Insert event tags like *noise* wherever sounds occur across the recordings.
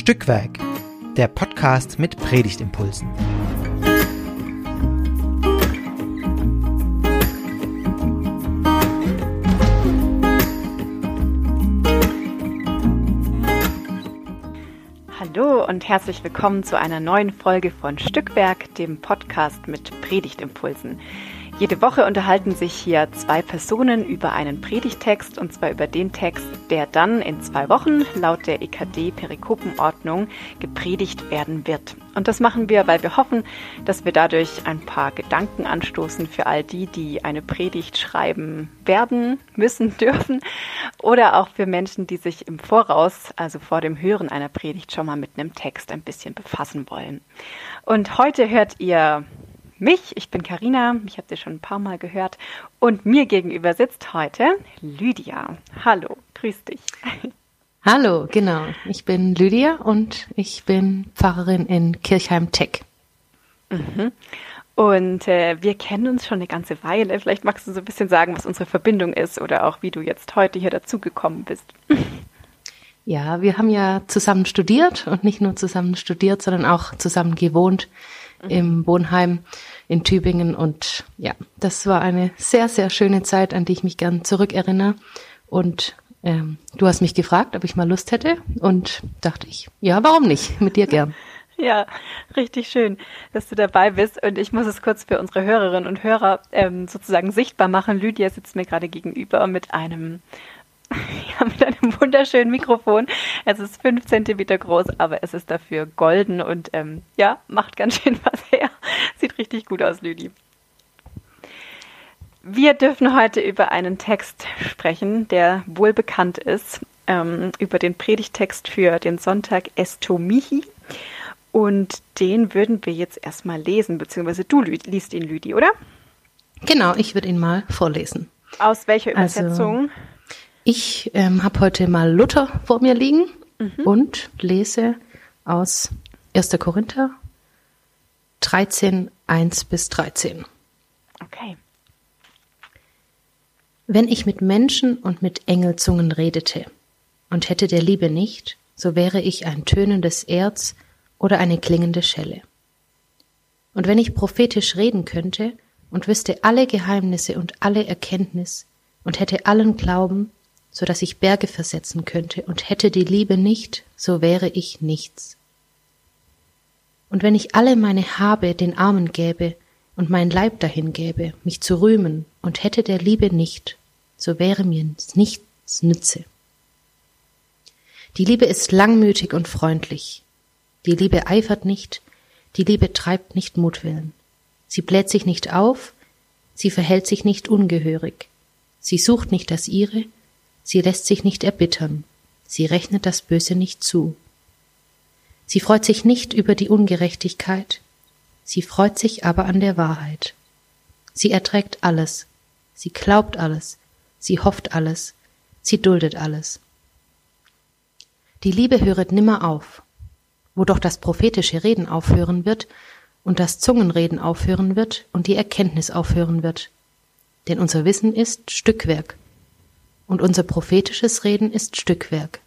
Stückwerk, der Podcast mit Predigtimpulsen. Hallo und herzlich willkommen zu einer neuen Folge von Stückwerk, dem Podcast mit Predigtimpulsen. Jede Woche unterhalten sich hier zwei Personen über einen Predigtext und zwar über den Text, der dann in zwei Wochen laut der EKD Perikopenordnung gepredigt werden wird. Und das machen wir, weil wir hoffen, dass wir dadurch ein paar Gedanken anstoßen für all die, die eine Predigt schreiben werden, müssen, *laughs* dürfen oder auch für Menschen, die sich im Voraus, also vor dem Hören einer Predigt schon mal mit einem Text ein bisschen befassen wollen. Und heute hört ihr mich. Ich bin Karina, mich habt ihr schon ein paar Mal gehört. Und mir gegenüber sitzt heute Lydia. Hallo, grüß dich. Hallo, genau. Ich bin Lydia und ich bin Pfarrerin in Kirchheim-Tech. Mhm. Und äh, wir kennen uns schon eine ganze Weile. Vielleicht magst du so ein bisschen sagen, was unsere Verbindung ist oder auch wie du jetzt heute hier dazugekommen bist. Ja, wir haben ja zusammen studiert und nicht nur zusammen studiert, sondern auch zusammen gewohnt im Wohnheim in Tübingen. Und ja, das war eine sehr, sehr schöne Zeit, an die ich mich gern zurückerinnere. Und ähm, du hast mich gefragt, ob ich mal Lust hätte. Und dachte ich, ja, warum nicht? Mit dir gern. *laughs* Ja, richtig schön, dass du dabei bist. Und ich muss es kurz für unsere Hörerinnen und Hörer ähm, sozusagen sichtbar machen. Lydia sitzt mir gerade gegenüber mit einem *laughs* ja, mit einem wunderschönen Mikrofon. Es ist fünf Zentimeter groß, aber es ist dafür golden und ähm, ja, macht ganz schön was her. *laughs* Sieht richtig gut aus, Lüdi. Wir dürfen heute über einen Text sprechen, der wohl bekannt ist, ähm, über den Predigtext für den Sonntag Estomihi. Und den würden wir jetzt erstmal lesen, beziehungsweise du liest ihn, Lüdi, oder? Genau, ich würde ihn mal vorlesen. Aus welcher also Übersetzung? Also ich ähm, habe heute mal Luther vor mir liegen mhm. und lese aus 1. Korinther 13, 1 bis 13. Okay. Wenn ich mit Menschen und mit Engelzungen redete und hätte der Liebe nicht, so wäre ich ein tönendes Erz oder eine klingende Schelle. Und wenn ich prophetisch reden könnte und wüsste alle Geheimnisse und alle Erkenntnis und hätte allen Glauben, so dass ich Berge versetzen könnte, und hätte die Liebe nicht, so wäre ich nichts. Und wenn ich alle meine Habe den Armen gäbe und mein Leib dahin gäbe, mich zu rühmen, und hätte der Liebe nicht, so wäre mir nichts nütze. Die Liebe ist langmütig und freundlich. Die Liebe eifert nicht, die Liebe treibt nicht Mutwillen. Sie bläht sich nicht auf, sie verhält sich nicht ungehörig. Sie sucht nicht das ihre, Sie lässt sich nicht erbittern, sie rechnet das Böse nicht zu. Sie freut sich nicht über die Ungerechtigkeit, sie freut sich aber an der Wahrheit. Sie erträgt alles, sie glaubt alles, sie hofft alles, sie duldet alles. Die Liebe höret nimmer auf. Wo doch das prophetische Reden aufhören wird und das Zungenreden aufhören wird und die Erkenntnis aufhören wird. Denn unser Wissen ist Stückwerk und unser prophetisches Reden ist Stückwerk.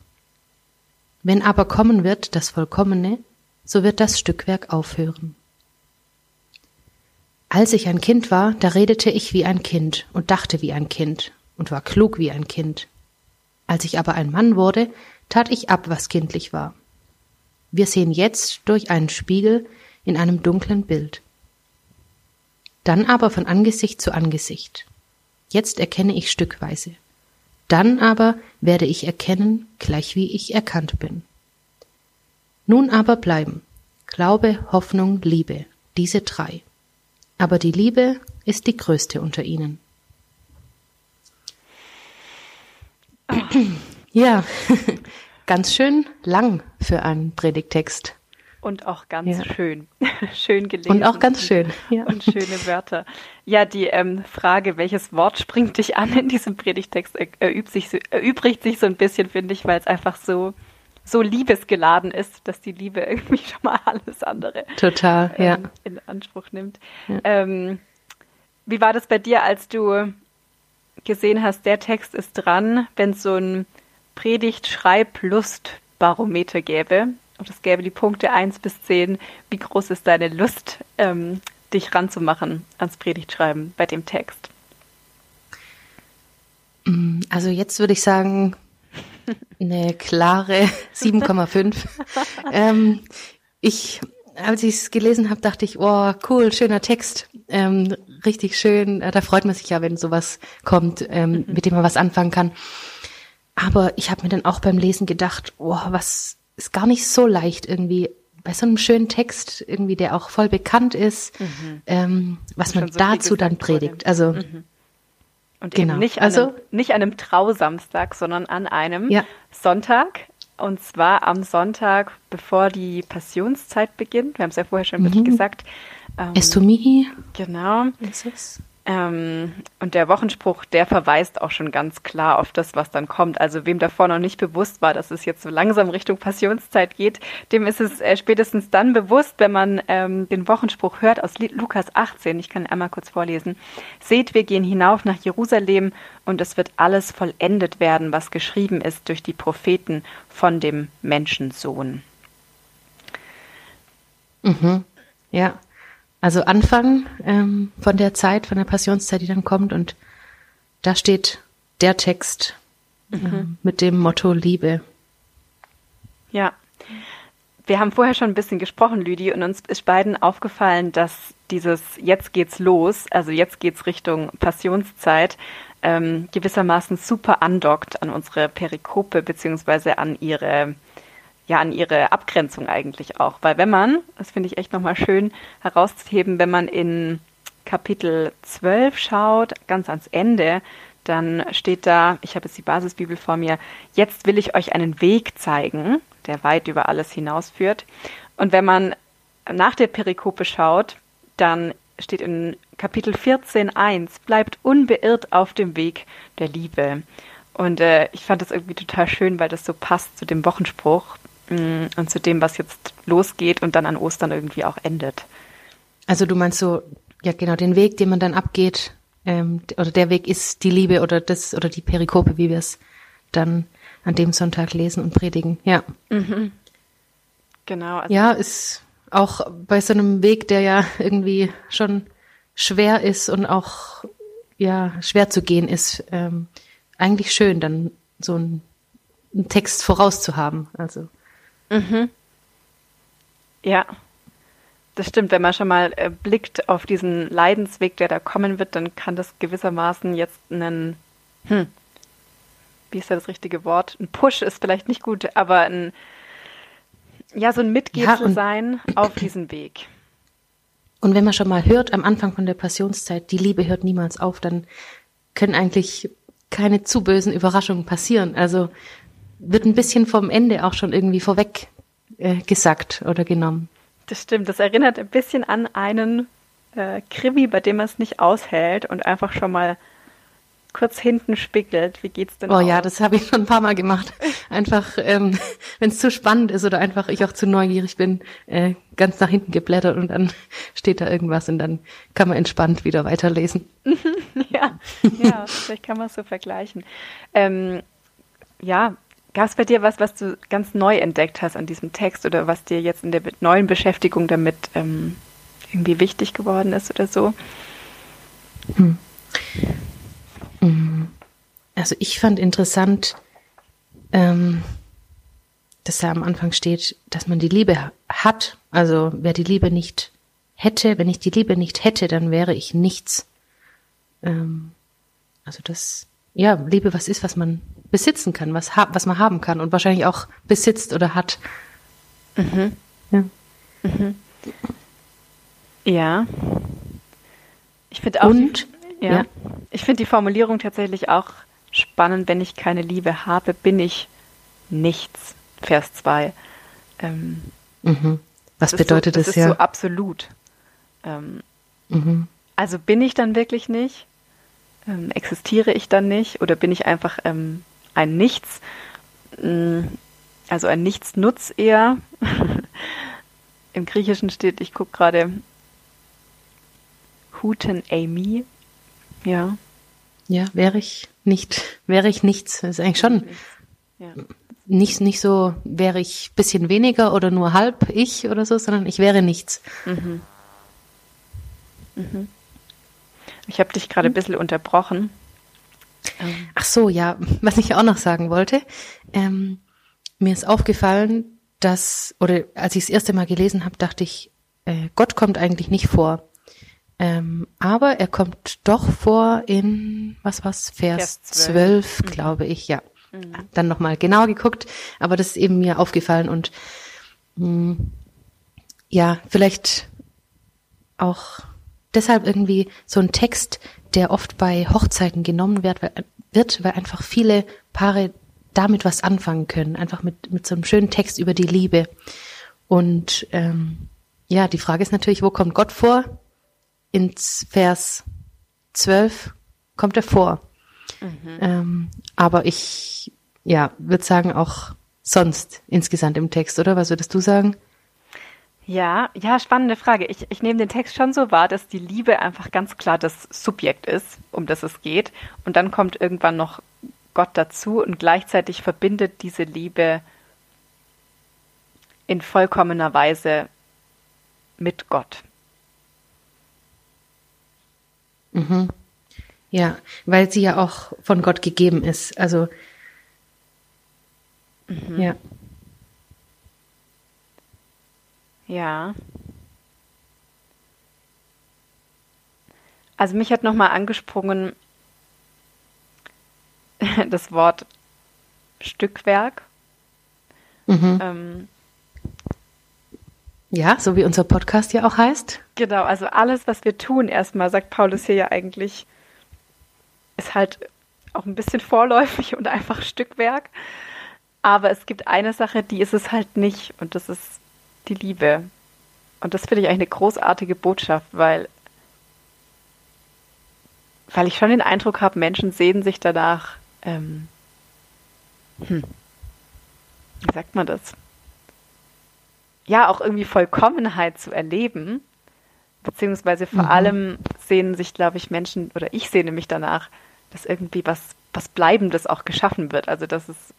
Wenn aber kommen wird das Vollkommene, so wird das Stückwerk aufhören. Als ich ein Kind war, da redete ich wie ein Kind und dachte wie ein Kind und war klug wie ein Kind. Als ich aber ein Mann wurde, tat ich ab, was kindlich war. Wir sehen jetzt durch einen Spiegel in einem dunklen Bild. Dann aber von Angesicht zu Angesicht. Jetzt erkenne ich stückweise. Dann aber werde ich erkennen, gleich wie ich erkannt bin. Nun aber bleiben Glaube, Hoffnung, Liebe, diese drei. Aber die Liebe ist die größte unter ihnen. Ja, *laughs* ganz schön lang für einen Predigtext. Und auch ganz ja. schön. *laughs* schön gelesen. Und auch ganz schön. Ja. Und schöne Wörter. Ja, die ähm, Frage, welches Wort springt dich an in diesem Predigtext, erübt sich, erübrigt sich so ein bisschen, finde ich, weil es einfach so, so liebesgeladen ist, dass die Liebe irgendwie *laughs* schon mal alles andere Total, ähm, ja. in Anspruch nimmt. Ja. Ähm, wie war das bei dir, als du gesehen hast, der Text ist dran, wenn es so ein Predigt-Schreiblust-Barometer gäbe? Und es gäbe die Punkte 1 bis 10, wie groß ist deine Lust, ähm, dich ranzumachen ans Predigtschreiben bei dem Text? Mm, also jetzt würde ich sagen, eine klare *laughs* 7,5. ähm, ich, als ich es gelesen habe, dachte ich, oh, cool, schöner Text, ähm, richtig schön. Da freut man sich ja, wenn sowas kommt, ähm, mhm. mit dem man was anfangen kann. Aber ich habe mir dann auch beim Lesen gedacht, oh, was ist gar nicht so leicht irgendwie bei so einem schönen Text irgendwie, der auch voll bekannt ist, mhm. ähm, was man so dazu dann predigt. Also mhm. und genau. eben nicht an, also, einem, nicht an einem Trausamstag, sondern an einem ja. Sonntag. Und zwar am Sonntag, bevor die Passionszeit beginnt. Wir haben es ja vorher schon ein bisschen mhm. gesagt. Ähm, Estomihi. Genau. Ist es? Ähm, und der Wochenspruch, der verweist auch schon ganz klar auf das, was dann kommt. Also wem davor noch nicht bewusst war, dass es jetzt so langsam Richtung Passionszeit geht, dem ist es äh, spätestens dann bewusst, wenn man ähm, den Wochenspruch hört aus Lukas 18. Ich kann einmal kurz vorlesen. Seht, wir gehen hinauf nach Jerusalem und es wird alles vollendet werden, was geschrieben ist durch die Propheten von dem Menschensohn. Mhm. Ja. Also Anfang ähm, von der Zeit, von der Passionszeit, die dann kommt und da steht der Text mhm. ähm, mit dem Motto Liebe. Ja. Wir haben vorher schon ein bisschen gesprochen, Lüdi, und uns ist beiden aufgefallen, dass dieses Jetzt geht's los, also jetzt geht's Richtung Passionszeit, ähm, gewissermaßen super andockt an unsere Perikope beziehungsweise an ihre ja an ihre Abgrenzung eigentlich auch. Weil wenn man, das finde ich echt nochmal schön herauszuheben, wenn man in Kapitel 12 schaut, ganz ans Ende, dann steht da, ich habe jetzt die Basisbibel vor mir, jetzt will ich euch einen Weg zeigen, der weit über alles hinausführt. Und wenn man nach der Perikope schaut, dann steht in Kapitel 14.1, bleibt unbeirrt auf dem Weg der Liebe. Und äh, ich fand das irgendwie total schön, weil das so passt zu dem Wochenspruch, und zu dem, was jetzt losgeht und dann an Ostern irgendwie auch endet. Also du meinst so, ja genau, den Weg, den man dann abgeht, ähm, oder der Weg ist die Liebe oder das oder die Perikope, wie wir es dann an dem Sonntag lesen und predigen. Ja. Mhm. Genau. Also ja, ist auch bei so einem Weg, der ja irgendwie schon schwer ist und auch ja schwer zu gehen ist, ähm, eigentlich schön, dann so einen, einen Text vorauszuhaben. Also Mhm. Ja, das stimmt. Wenn man schon mal äh, blickt auf diesen Leidensweg, der da kommen wird, dann kann das gewissermaßen jetzt einen, hm, wie ist da das richtige Wort? Ein Push ist vielleicht nicht gut, aber ein, ja, so ein Mitgefühl ja, sein auf diesen Weg. Und wenn man schon mal hört am Anfang von der Passionszeit, die Liebe hört niemals auf, dann können eigentlich keine zu bösen Überraschungen passieren. Also wird ein bisschen vom Ende auch schon irgendwie vorweg äh, gesagt oder genommen. Das stimmt, das erinnert ein bisschen an einen äh, Krimi, bei dem man es nicht aushält und einfach schon mal kurz hinten spiegelt. Wie geht's denn? Oh aus? ja, das habe ich schon ein paar Mal gemacht. Einfach, ähm, *laughs* wenn es zu spannend ist oder einfach ich auch zu neugierig bin, äh, ganz nach hinten geblättert und dann *laughs* steht da irgendwas und dann kann man entspannt wieder weiterlesen. *laughs* ja, ja, vielleicht kann man es so vergleichen. Ähm, ja, Gab es bei dir was, was du ganz neu entdeckt hast an diesem Text oder was dir jetzt in der neuen Beschäftigung damit ähm, irgendwie wichtig geworden ist oder so? Hm. hm. Also ich fand interessant, ähm, dass da am Anfang steht, dass man die Liebe hat. Also wer die Liebe nicht hätte, wenn ich die Liebe nicht hätte, dann wäre ich nichts. Ähm, also das, ja, Liebe was ist, was man besitzen kann, was, was man haben kann und wahrscheinlich auch besitzt oder hat. Mhm. Ja. Mhm. Ja. Ich finde auch. Und, die, ja, ja. Ich finde die Formulierung tatsächlich auch spannend. Wenn ich keine Liebe habe, bin ich nichts. Vers 2. Ähm, mhm. Was bedeutet so, das, das ja? Das ist so absolut. Ähm, mhm. Also bin ich dann wirklich nicht? Ähm, existiere ich dann nicht? Oder bin ich einfach ähm, ein Nichts, mm, also ein Nichtsnutz eher. *laughs* Im Griechischen steht, ich gucke gerade, Huten Amy. Ja. Ja, wäre ich nicht, wäre ich nichts. Das ist eigentlich schon. Ja. nicht, nicht so, wäre ich bisschen weniger oder nur halb ich oder so, sondern ich wäre nichts. Mhm. Mhm. Ich habe dich gerade ein bisschen unterbrochen. Ach so, ja, *laughs* was ich auch noch sagen wollte. Ähm, mir ist aufgefallen, dass, oder als ich das erste Mal gelesen habe, dachte ich, äh, Gott kommt eigentlich nicht vor. Ähm, aber er kommt doch vor in, was war's, Vers, Vers 12, 12 mhm. glaube ich, ja. Mhm. Dann nochmal genauer geguckt, aber das ist eben mir aufgefallen und mh, hm, ja, vielleicht auch deshalb irgendwie so ein Text, der oft bei Hochzeiten genommen wird, weil, wird, weil einfach viele Paare damit was anfangen können, einfach mit, mit so einem schönen Text über die Liebe. Und ähm, ja, die Frage ist natürlich, wo kommt Gott vor? In Vers 12 kommt er vor. Mhm. Ähm, aber ich, ja, würde sagen auch sonst insgesamt im Text, oder? Was würdest du sagen? Ja, ja, spannende Frage. Ich, ich nehme den Text schon so wahr, dass die Liebe einfach ganz klar das Subjekt ist, um das es geht. Und dann kommt irgendwann noch Gott dazu und gleichzeitig verbindet diese Liebe in vollkommener Weise mit Gott. Mhm. Ja, weil sie ja auch von Gott gegeben ist. Also mhm. ja. Ja. Also mich hat nochmal angesprungen *laughs* das Wort Stückwerk. Mhm. Ähm, ja, so wie unser Podcast ja auch heißt. Genau, also alles, was wir tun, erstmal, sagt Paulus hier ja eigentlich, ist halt auch ein bisschen vorläufig und einfach Stückwerk. Aber es gibt eine Sache, die ist es halt nicht, und das ist die Liebe. Und das finde ich eigentlich eine großartige Botschaft, weil, weil ich schon den Eindruck habe, Menschen sehen sich danach, ähm, hm, wie sagt man das? Ja, auch irgendwie Vollkommenheit zu erleben, beziehungsweise vor mhm. allem sehen sich, glaube ich, Menschen, oder ich sehne mich danach, dass irgendwie was, was Bleibendes auch geschaffen wird. Also, dass es,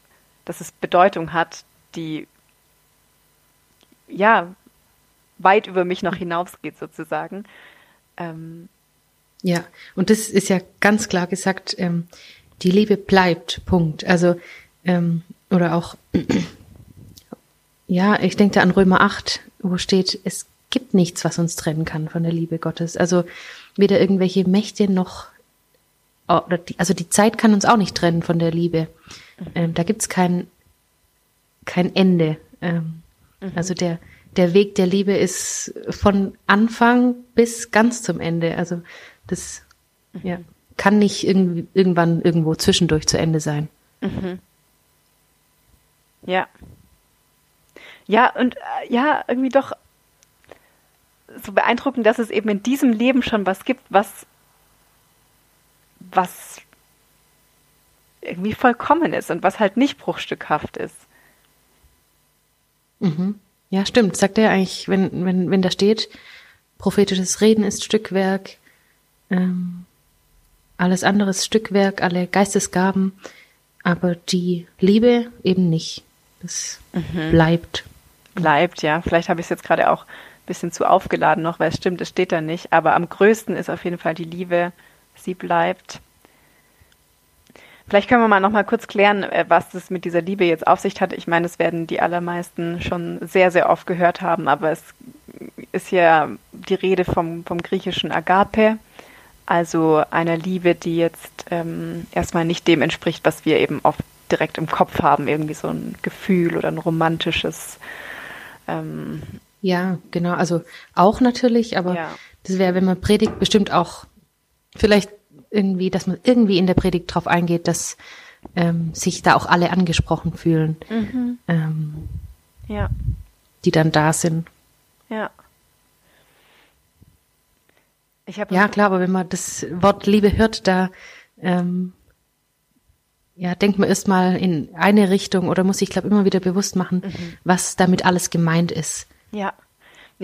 dass es Bedeutung hat, die ja, weit über mich noch hinausgeht sozusagen. Ähm, ja, und das ist ja ganz klar gesagt, ähm, die Liebe bleibt, Punkt. Also, ähm, oder auch, *clears throat* ja, ich denke da an Römer 8, wo steht, es gibt nichts, was uns trennen kann von der Liebe Gottes. Also weder irgendwelche Mächte noch, oder die, also die Zeit kann uns auch nicht trennen von der Liebe. Mhm. Ähm, da gibt's kein, kein Ende. Ähm, Mhm. Also der, der Weg der Liebe ist von Anfang bis ganz zum Ende. Also das mhm. ja, kann nicht irgendwie, irgendwann irgendwo zwischendurch zu Ende sein. Mhm. Ja. Ja, und äh, ja, irgendwie doch so beeindruckend, dass es eben in diesem Leben schon was gibt, was, was irgendwie vollkommen ist und was halt nicht bruchstückhaft ist. Mhm. Ja, stimmt. Sagt er eigentlich, wenn, wenn, wenn da steht, prophetisches Reden ist Stückwerk, ähm, alles andere ist Stückwerk, alle Geistesgaben, aber die Liebe eben nicht. Das mhm. bleibt. Bleibt, ja. Vielleicht habe ich es jetzt gerade auch ein bisschen zu aufgeladen noch, weil es stimmt, es steht da nicht. Aber am größten ist auf jeden Fall die Liebe. Sie bleibt. Vielleicht können wir mal noch mal kurz klären, äh, was das mit dieser Liebe jetzt auf sich hat. Ich meine, es werden die allermeisten schon sehr, sehr oft gehört haben, aber es ist ja die Rede vom, vom griechischen Agape, also einer Liebe, die jetzt ähm, erstmal nicht dem entspricht, was wir eben oft direkt im Kopf haben, irgendwie so ein Gefühl oder ein romantisches. Ähm ja, genau, also auch natürlich, aber ja. das wäre, wenn man predigt, bestimmt auch vielleicht irgendwie, dass man irgendwie in der Predigt drauf eingeht, dass ähm, sich da auch alle angesprochen fühlen, mhm. ähm, ja. die dann da sind. Ja. ja, klar, aber wenn man das Wort Liebe hört, da ähm, ja, denkt man erstmal in eine Richtung oder muss sich, glaube immer wieder bewusst machen, mhm. was damit alles gemeint ist. Ja.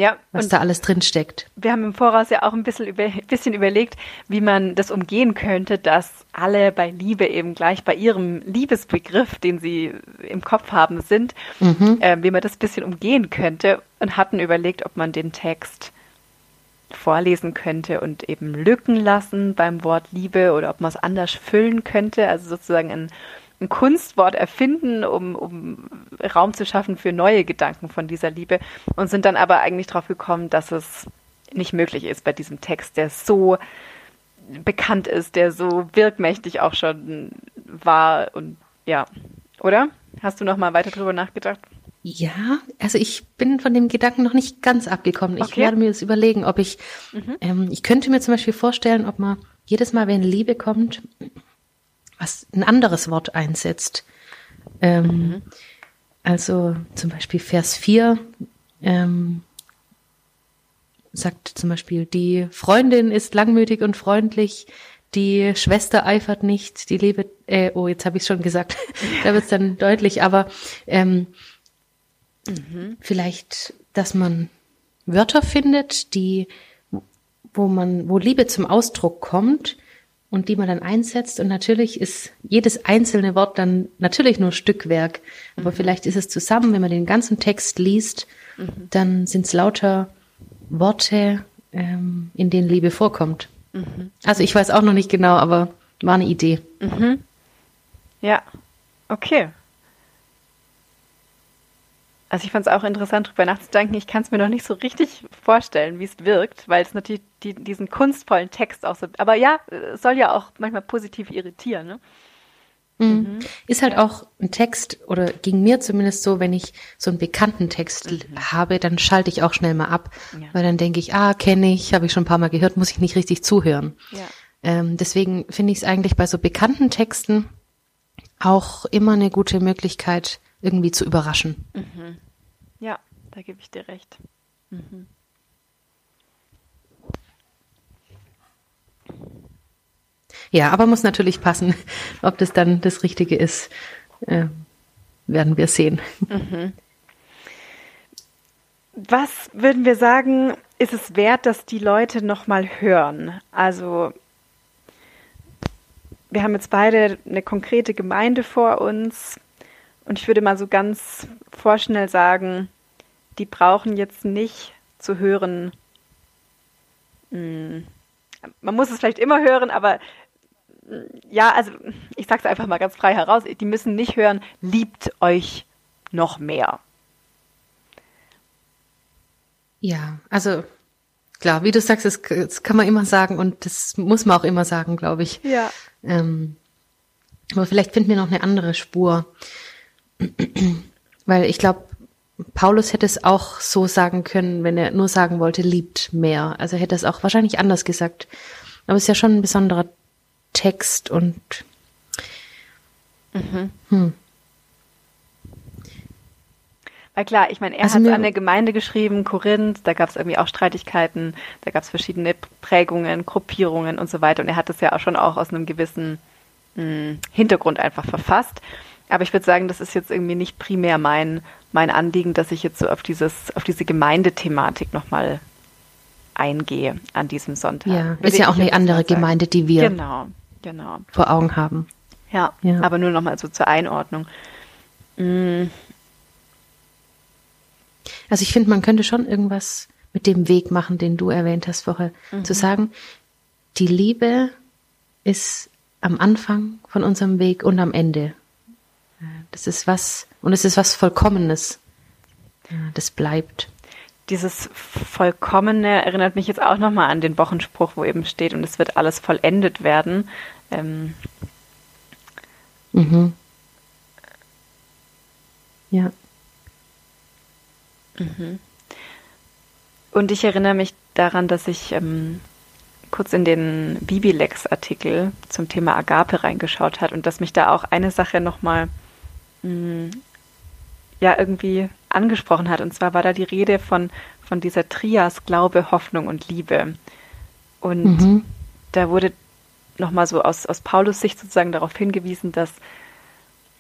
Ja, was da alles drin steckt. Wir haben im Voraus ja auch ein bisschen, über, *laughs* bisschen überlegt, wie man das umgehen könnte, dass alle bei Liebe eben gleich bei ihrem Liebesbegriff, den sie im Kopf haben, sind, mhm. äh, wie man das ein bisschen umgehen könnte und hatten überlegt, ob man den Text vorlesen könnte und eben Lücken lassen beim Wort Liebe oder ob man es anders füllen könnte, also sozusagen ein ein Kunstwort erfinden, um, um Raum zu schaffen für neue Gedanken von dieser Liebe und sind dann aber eigentlich darauf gekommen, dass es nicht möglich ist bei diesem Text, der so bekannt ist, der so wirkmächtig auch schon war und ja, oder? Hast du noch mal weiter drüber nachgedacht? Ja, also ich bin von dem Gedanken noch nicht ganz abgekommen. Ich okay. werde mir jetzt überlegen, ob ich, mhm. ähm, ich könnte mir zum Beispiel vorstellen, ob man jedes Mal, wenn Liebe kommt, was ein anderes Wort einsetzt. Ähm, mhm. Also zum Beispiel Vers 4 ähm, sagt zum Beispiel, die Freundin ist langmütig und freundlich, die Schwester eifert nicht, die Liebe, äh, oh, jetzt habe ich schon gesagt, *laughs* da wird es dann deutlich, aber ähm, mhm. vielleicht, dass man Wörter findet, die, wo man, wo Liebe zum Ausdruck kommt, und die man dann einsetzt. Und natürlich ist jedes einzelne Wort dann natürlich nur Stückwerk. Aber mhm. vielleicht ist es zusammen, wenn man den ganzen Text liest, mhm. dann sind es lauter Worte, ähm, in denen Liebe vorkommt. Mhm. Also ich weiß auch noch nicht genau, aber war eine Idee. Mhm. Ja, okay. Also ich fand es auch interessant, darüber nachzudenken. Ich kann es mir noch nicht so richtig vorstellen, wie es wirkt, weil es natürlich die, diesen kunstvollen Text auch so. Aber ja, es soll ja auch manchmal positiv irritieren. Ne? Mhm. Mhm. Ist halt auch ein Text, oder ging mir zumindest so, wenn ich so einen bekannten Text mhm. habe, dann schalte ich auch schnell mal ab, ja. weil dann denke ich, ah, kenne ich, habe ich schon ein paar Mal gehört, muss ich nicht richtig zuhören. Ja. Ähm, deswegen finde ich es eigentlich bei so bekannten Texten auch immer eine gute Möglichkeit, irgendwie zu überraschen. Mhm. Ja, da gebe ich dir recht. Mhm. Ja, aber muss natürlich passen. *laughs* Ob das dann das Richtige ist, äh, werden wir sehen. Mhm. Was würden wir sagen, ist es wert, dass die Leute nochmal hören? Also wir haben jetzt beide eine konkrete Gemeinde vor uns. Und ich würde mal so ganz vorschnell sagen, die brauchen jetzt nicht zu hören. Hm, man muss es vielleicht immer hören, aber hm, ja, also ich sage es einfach mal ganz frei heraus, die müssen nicht hören, liebt euch noch mehr. Ja, also klar, wie du sagst, das, das, kann man immer sagen und das muss man auch immer sagen, glaube ich. Ja. Ähm, aber vielleicht finden wir noch eine andere Spur. *clears throat* Weil ich glaube, Paulus hätte es auch so sagen können, wenn er nur sagen wollte, liebt mehr. Also hätte er es auch wahrscheinlich anders gesagt. Aber es ist ja schon ein besonderer Text und mhm. hm. Weil klar, ich meine, er also hat an eine Gemeinde geschrieben, Korinth, da gab es irgendwie auch Streitigkeiten, da gab es verschiedene Prägungen, Gruppierungen und so weiter. Und er hat das ja auch schon auch aus einem gewissen mh, hm, Hintergrund einfach verfasst. Aber ich würde sagen, das ist jetzt irgendwie nicht primär mein, mein Anliegen, dass ich jetzt so auf dieses, auf diese Gemeindethematik nochmal eingehe an diesem Sonntag. Ja, ist ja auch eine andere Gemeinde, die wir genau, genau. vor Augen haben. Ja, ja. aber nur nochmal so zur Einordnung. Mm. Also ich finde, man könnte schon irgendwas mit dem Weg machen, den du erwähnt hast vorher, mhm. zu sagen, die Liebe ist am Anfang von unserem Weg und am Ende. Das ist was, und es ist was Vollkommenes. Das bleibt. Dieses Vollkommene erinnert mich jetzt auch nochmal an den Wochenspruch, wo eben steht, und es wird alles vollendet werden. Ähm mhm. Ja. Mhm. Und ich erinnere mich daran, dass ich ähm, kurz in den Bibilex-Artikel zum Thema Agape reingeschaut hat und dass mich da auch eine Sache nochmal mh, ja irgendwie angesprochen hat. Und zwar war da die Rede von, von dieser Trias Glaube, Hoffnung und Liebe. Und mhm. da wurde nochmal so aus, aus Paulus Sicht sozusagen darauf hingewiesen, dass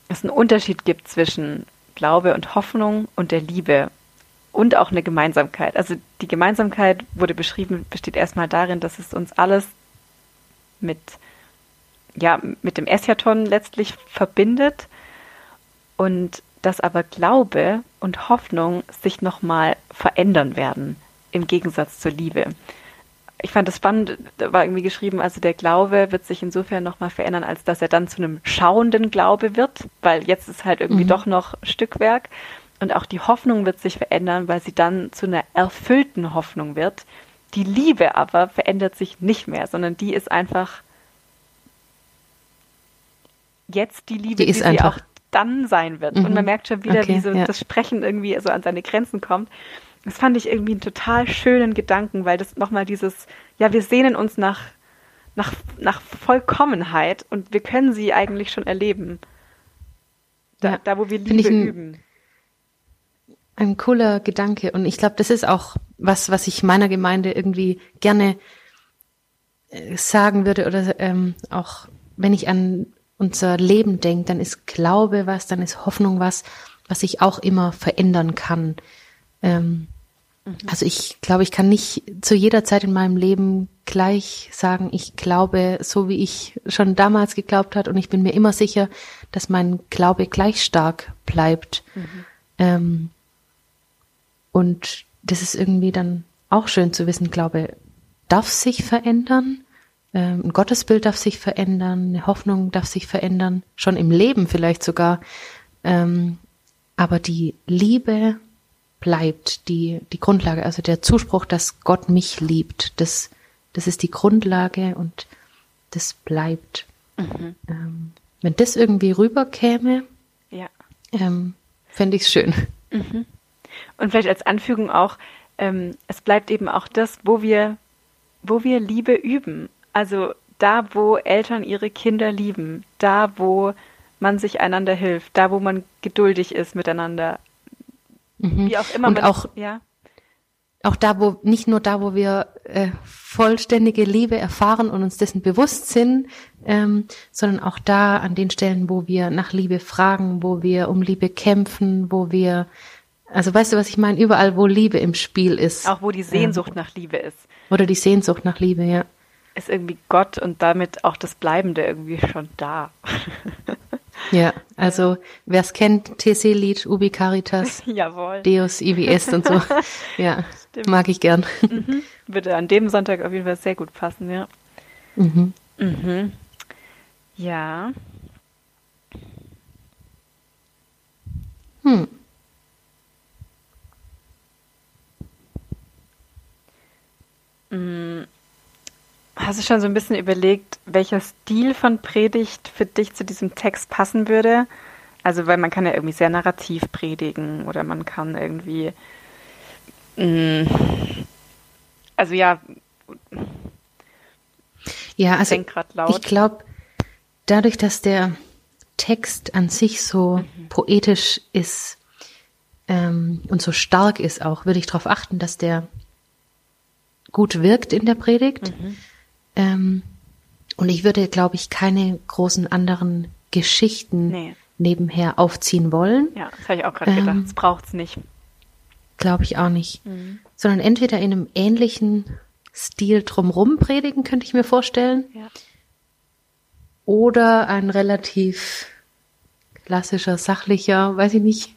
es einen Unterschied gibt zwischen Glaube und Hoffnung und der Liebe. und auch eine Gemeinsamkeit. Also die Gemeinsamkeit wurde beschrieben, besteht erstmal darin, dass es uns alles mit, ja, mit dem Eschaton letztlich verbindet und dass aber Glaube und Hoffnung sich nochmal verändern werden im Gegensatz zur Liebe. Ich fand das spannend, da war irgendwie geschrieben, also der Glaube wird sich insofern nochmal verändern, als dass er dann zu einem schauenden Glaube wird, weil jetzt ist halt irgendwie mhm. doch noch Stückwerk. Und auch die Hoffnung wird sich verändern, weil sie dann zu einer erfüllten Hoffnung wird. Die Liebe aber verändert sich nicht mehr, sondern die ist einfach jetzt die Liebe, die, die sie auch dann sein wird. Mhm. Und man mhm. merkt schon wieder, okay, wie so ja. das Sprechen irgendwie so an seine Grenzen kommt. Das fand ich irgendwie einen total schönen Gedanken, weil das nochmal dieses, ja, wir sehnen uns nach, nach, nach Vollkommenheit und wir können sie eigentlich schon erleben. Da, ja, da wo wir Liebe ein, üben. Ein cooler Gedanke. Und ich glaube, das ist auch was, was ich meiner Gemeinde irgendwie gerne äh, sagen würde oder ähm, auch wenn ich an unser Leben denke, dann ist Glaube was, dann ist Hoffnung was, was sich auch immer verändern kann. Ähm, mhm. Also ich glaube, ich kann nicht zu jeder Zeit in meinem Leben gleich sagen, ich glaube so, wie ich schon damals geglaubt hat und ich bin mir immer sicher, dass mein Glaube gleich stark bleibt. Mhm. Ähm, und das ist irgendwie dann auch schön zu wissen, Glaube darf sich verändern. Ähm, ein Gottesbild darf sich verändern, eine Hoffnung darf sich verändern, schon im Leben vielleicht sogar. Ähm, aber die Liebe bleibt, die, die Grundlage, also der Zuspruch, dass Gott mich liebt, das, das ist die Grundlage und das bleibt. Mhm. Ähm, wenn das irgendwie rüberkäme, ja. ähm, fände ich es schön. Mhm. Und vielleicht als Anfügung auch, ähm, es bleibt eben auch das, wo wir, wo wir Liebe üben. Also da, wo Eltern ihre Kinder lieben, da, wo man sich einander hilft, da, wo man geduldig ist miteinander. Mhm. Wie auch immer Und man, auch, ja. Auch da, wo, nicht nur da, wo wir äh, vollständige Liebe erfahren und uns dessen bewusst sind, ähm, sondern auch da an den Stellen, wo wir nach Liebe fragen, wo wir um Liebe kämpfen, wo wir also weißt du, was ich meine? Überall, wo Liebe im Spiel ist. Auch wo die Sehnsucht ähm, nach Liebe ist. Oder die Sehnsucht nach Liebe, ja. Ist irgendwie Gott und damit auch das Bleibende irgendwie schon da. *laughs* ja, also wer es kennt, TC-Lied, Ubi Caritas, *laughs* Jawohl. Deus, IWS und so. *laughs* Ja, Stimmt. mag ich gern. Mhm. Würde an dem Sonntag auf jeden Fall sehr gut passen, ja. Mhm. Mhm. Ja. Hm. Mm, hast du schon so ein bisschen überlegt, welcher Stil von Predigt für dich zu diesem Text passen würde? Also, weil man kann ja irgendwie sehr narrativ predigen oder man kann irgendwie. Mh, mm, also ja. Ja, also ich glaube, dadurch, dass der Text an sich so mhm. poetisch ist ähm, und so stark ist auch, würde ich darauf achten, dass der gut wirkt in der Predigt. Mhm. Ähm, und ich würde, glaube ich, keine großen anderen Geschichten nee. nebenher aufziehen wollen. Ja, das habe ich auch gerade ähm, gedacht. Das braucht es nicht. Glaube ich auch nicht. Mhm. Sondern entweder in einem ähnlichen Stil drumrum predigen, könnte ich mir vorstellen. Ja. Oder ein relativ klassischer, sachlicher, weiß ich nicht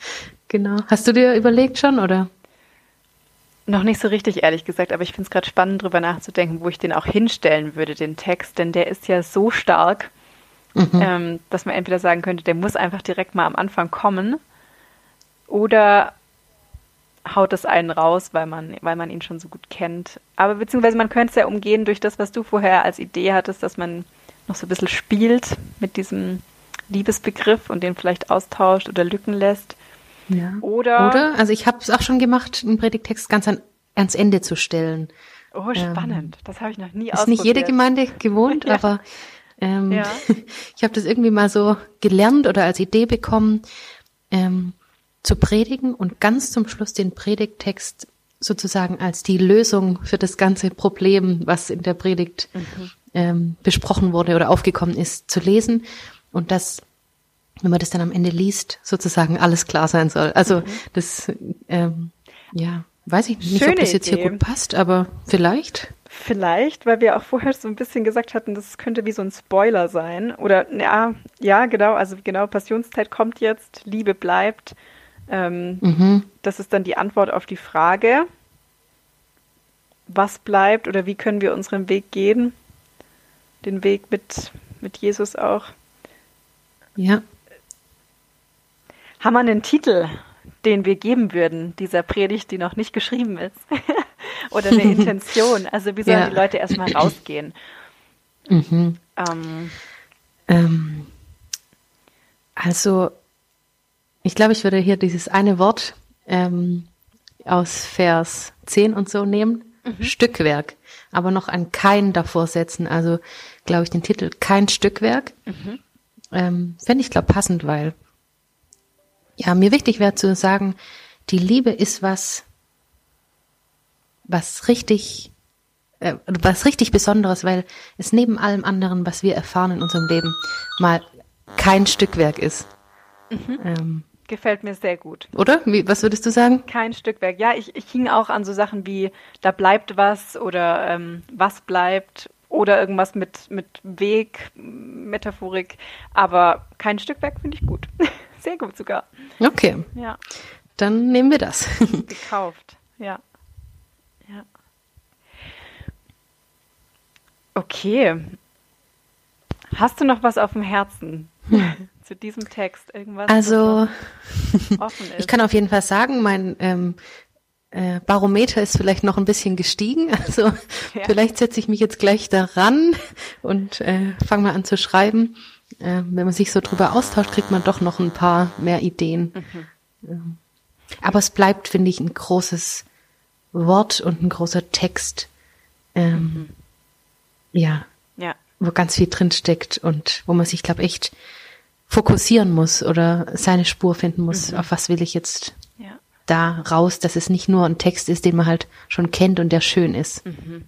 genau. Hast du dir überlegt schon, oder? Noch nicht so richtig, ehrlich gesagt, aber ich finde es gerade spannend, darüber nachzudenken, wo ich den auch hinstellen würde, den Text, denn der ist ja so stark, mhm. ähm, dass man entweder sagen könnte, der muss einfach direkt mal am Anfang kommen oder haut es einen raus, weil man, weil man ihn schon so gut kennt. Aber beziehungsweise man könnte es ja umgehen durch das, was du vorher als Idee hattest, dass man noch so ein bisschen spielt mit diesem Liebesbegriff und den vielleicht austauscht oder Lücken lässt. Ja. Oder, Oder, also ich habe es auch schon gemacht, einen Predigtext ganz an, ans Ende zu stellen. Oh, spannend. Ähm, das habe ich noch nie ausprobiert. Ist nicht jede Gemeinde gewohnt, *laughs* ja. aber ähm, ja. *laughs* ich habe das irgendwie mal so gelernt oder als Idee bekommen, ähm, zu predigen und ganz zum Schluss den Predigttext sozusagen als die Lösung für das ganze Problem, was in der Predigt mhm. ähm, besprochen wurde oder aufgekommen ist, zu lesen und das wenn man das dann am Ende liest, sozusagen alles klar sein soll. Also mhm. das ähm, Ja, weiß ich nicht, ob das jetzt Idee. hier gut passt, aber vielleicht. Vielleicht, weil wir auch vorher so ein bisschen gesagt hatten, das könnte wie so ein Spoiler sein. Oder ja, ja, genau, also genau, Passionszeit kommt jetzt, Liebe bleibt. Ähm, mhm. Das ist dann die Antwort auf die Frage, was bleibt oder wie können wir unseren Weg gehen? Den Weg mit, mit Jesus auch. Ja. Haben wir einen Titel, den wir geben würden, dieser Predigt, die noch nicht geschrieben ist? *laughs* Oder eine *laughs* Intention? Also wie sollen ja. die Leute erstmal *clears throat* rausgehen? Mhm. Ähm. Ähm, also, ich glaube, ich würde hier dieses eine Wort ähm, aus Vers 10 und so nehmen. Mhm. Stückwerk. Aber noch ein kein davor setzen. Also, glaube ich, den Titel Kein Stückwerk. Mhm. Ähm, Fände ich, glaube passend, weil ja, mir wichtig wäre zu sagen, die Liebe ist was, was richtig, äh, was richtig Besonderes, weil es neben allem anderen, was wir erfahren in unserem Leben, mal kein Stückwerk ist. Mhm. Ähm, Gefällt mir sehr gut. Oder? Wie, was würdest du sagen? Kein Stückwerk. Ja, ich, ich hing auch an so Sachen wie da bleibt was oder ähm, was bleibt oder irgendwas mit, mit Weg, Metaphorik. Aber kein Stückwerk finde ich gut. *laughs* Sehr gut sogar. Okay. Ja. Dann nehmen wir das. *laughs* Gekauft. Ja. Ja. Okay. Hast du noch was auf dem Herzen hm. *laughs* zu diesem Text? Irgendwas? Also, *laughs* ich kann auf jeden Fall sagen, mein ähm, äh, Barometer ist vielleicht noch ein bisschen gestiegen. Also ja. vielleicht setze ich mich jetzt gleich daran und äh, fange mal an zu schreiben. Äh, wenn man sich so drüber austauscht, kriegt man doch noch ein paar mehr Ideen. Mhm. Ähm, aber es bleibt, finde ich, ein großes Wort und ein großer Text. Ähm, mhm. Ja. Ja. Wo ganz viel drinsteckt und wo man sich, glaube echt fokussieren muss oder seine Spur finden muss, mhm. auf was will ich jetzt ja. da raus, dass es nicht nur ein Text ist, den man halt schon kennt und der schön ist. Mhm.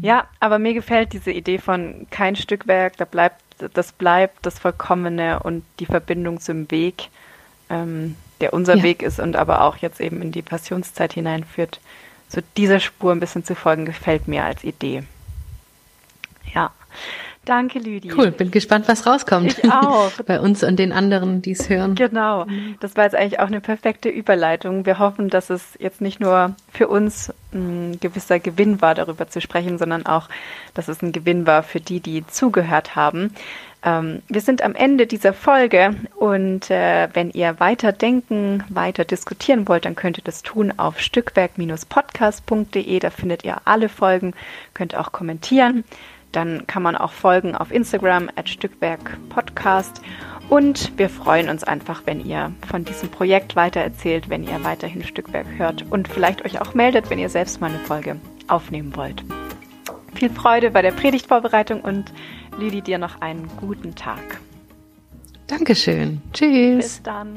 Ja, aber mir gefällt diese Idee von kein Stückwerk, da bleibt, das bleibt das Vollkommene und die Verbindung zum Weg, ähm, der unser ja. Weg ist und aber auch jetzt eben in die Passionszeit hineinführt. So dieser Spur ein bisschen zu folgen, gefällt mir als Idee. Ja. Danke, Lüdi. Cool, bin gespannt, was rauskommt. Ich auch. *laughs* Bei uns und den anderen, die es hören. Genau. Das war jetzt eigentlich auch eine perfekte Überleitung. Wir hoffen, dass es jetzt nicht nur für uns ein gewisser Gewinn war, darüber zu sprechen, sondern auch, dass es ein Gewinn war für die, die zugehört haben. Ähm, wir sind am Ende dieser Folge und äh, wenn ihr weiter denken, weiter diskutieren wollt, dann könnt ihr das tun auf stückwerk-podcast.de. Da findet ihr alle Folgen, könnt auch kommentieren. Dann kann man auch folgen auf Instagram at Stückwerk Podcast. Und wir freuen uns einfach, wenn ihr von diesem Projekt weitererzählt, wenn ihr weiterhin Stückwerk hört und vielleicht euch auch meldet, wenn ihr selbst mal eine Folge aufnehmen wollt. Viel Freude bei der Predigtvorbereitung und Lili, dir noch einen guten Tag. Dankeschön. Tschüss. Bis dann.